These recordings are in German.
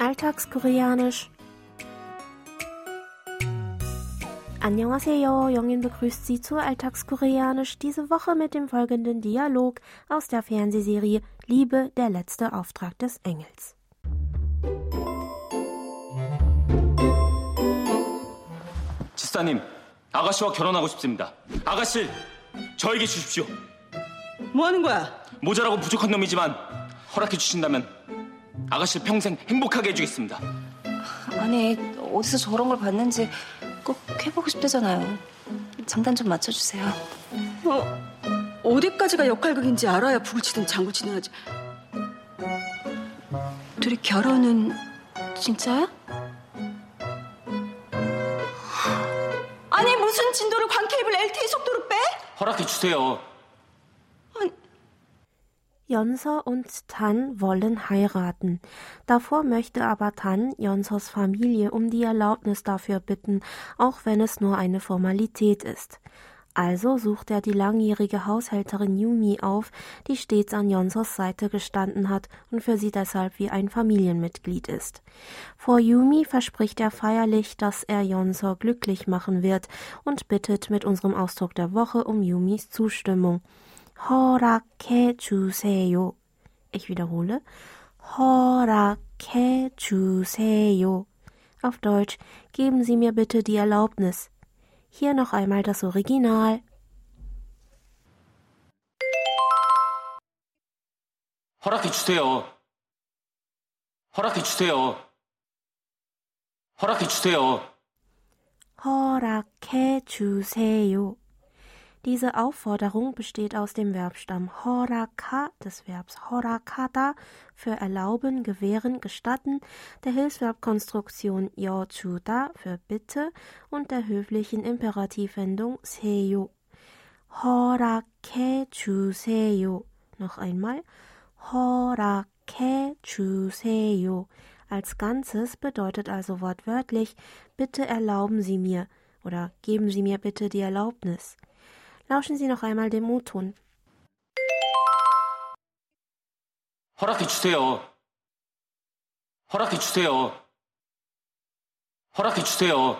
Alltagskoreanisch. Annyeonghaseyo, Jongin begrüßt Sie zu Alltagskoreanisch diese Woche mit dem folgenden Dialog aus der Fernsehserie Liebe, der letzte Auftrag des Engels. 지사님, 아가씨와 결혼하고 싶습니다. 아가씨, 저에게 주십시오. 뭐 하는 거야? 모자라고 부족한 놈이지만 허락해 주신다면 아가씨를 평생 행복하게 해주겠습니다. 아니 어디서 저런 걸 봤는지 꼭 해보고 싶대잖아요. 장단 좀 맞춰주세요. 어, 어디까지가 역할극인지 알아야 북을 치든 장구 치든 하지. 둘이 결혼은 진짜야? 아니 무슨 진도를 광케이블 LTE 속도로 빼? 허락해 주세요. Yonso und Tan wollen heiraten. Davor möchte aber Tan Yonsos Familie um die Erlaubnis dafür bitten, auch wenn es nur eine Formalität ist. Also sucht er die langjährige Haushälterin Yumi auf, die stets an Yonsos Seite gestanden hat und für sie deshalb wie ein Familienmitglied ist. Vor Yumi verspricht er feierlich, dass er Yonso glücklich machen wird und bittet mit unserem Ausdruck der Woche um Yumis Zustimmung. 허락해 주세요. Ich wiederhole. 허락해 주세요. Auf Deutsch, geben Sie mir bitte die Erlaubnis. Hier noch einmal das Original. 허락해 주세요. 허락해 주세요. 허락해 주세요. 허락해 주세요. Diese Aufforderung besteht aus dem Verbstamm horaka des Verbs horakata für erlauben, gewähren, gestatten, der Hilfsverbkonstruktion yochuda für bitte und der höflichen Imperativendung seyo. Horake chuseyo. Noch einmal. Horake chuseyo. Als Ganzes bedeutet also wortwörtlich, bitte erlauben Sie mir oder geben Sie mir bitte die Erlaubnis. Lauschen Sie noch einmal dem O-Ton. 허락해 주세요. 허락해 주세요. 허락해 주세요.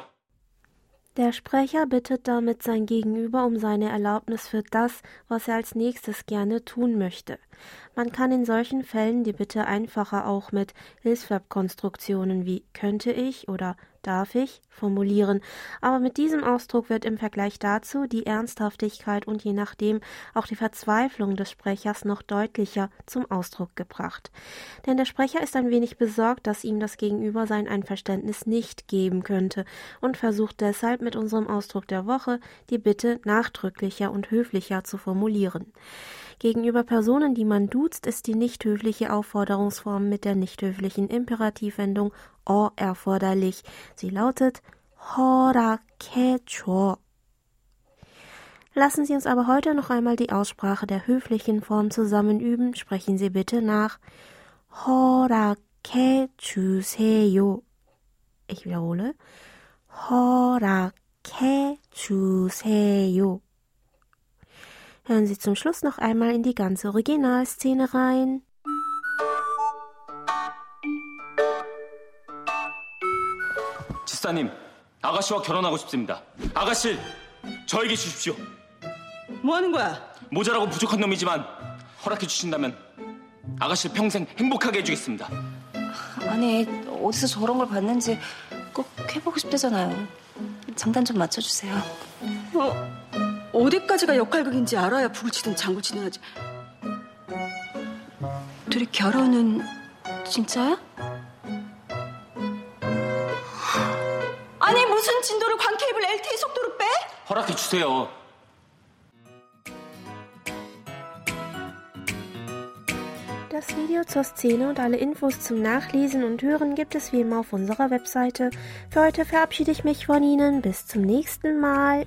Der Sprecher bittet damit sein Gegenüber um seine Erlaubnis für das, was er als nächstes gerne tun möchte. Man kann in solchen Fällen die Bitte einfacher auch mit Hilfsverbkonstruktionen wie könnte ich oder darf ich formulieren, aber mit diesem Ausdruck wird im Vergleich dazu die Ernsthaftigkeit und je nachdem auch die Verzweiflung des Sprechers noch deutlicher zum Ausdruck gebracht. Denn der Sprecher ist ein wenig besorgt, dass ihm das Gegenüber sein Einverständnis nicht geben könnte und versucht deshalb mit unserem Ausdruck der Woche die Bitte nachdrücklicher und höflicher zu formulieren. Gegenüber Personen, die man duzt, ist die nicht höfliche Aufforderungsform mit der nicht höflichen Imperativwendung o erforderlich. Sie lautet 허락해줘. Lassen Sie uns aber heute noch einmal die Aussprache der höflichen Form zusammen üben. Sprechen Sie bitte nach. 허락해주세요. Ich wiederhole. 허락해주세요. Hören Sie zum Schluss noch einmal in die ganze Originalszene rein. 지사님, 아가씨와 결혼하고 싶습니다. 아가씨, 저에게 주십시오. 뭐 하는 거야? 모자라고 부족한 놈이지만 허락해 주신다면 아가씨를 평생 행복하게 해주겠습니다. 아니 어디서 저런 걸 봤는지 꼭 해보고 싶대잖아요. 장단 좀 맞춰주세요. 어, 어디까지가 역할극인지 알아야 북을 치든 장구 치든 하지. 둘이 결혼은 진짜야? 무슨 진도를 광케이블 LTE 속도로 빼? 허락해 주세요. Das Video zur Szene und alle Infos zum Nachlesen und Hören gibt es wie immer auf unserer Webseite. Für heute verabschiede ich mich von Ihnen. Bis zum nächsten Mal.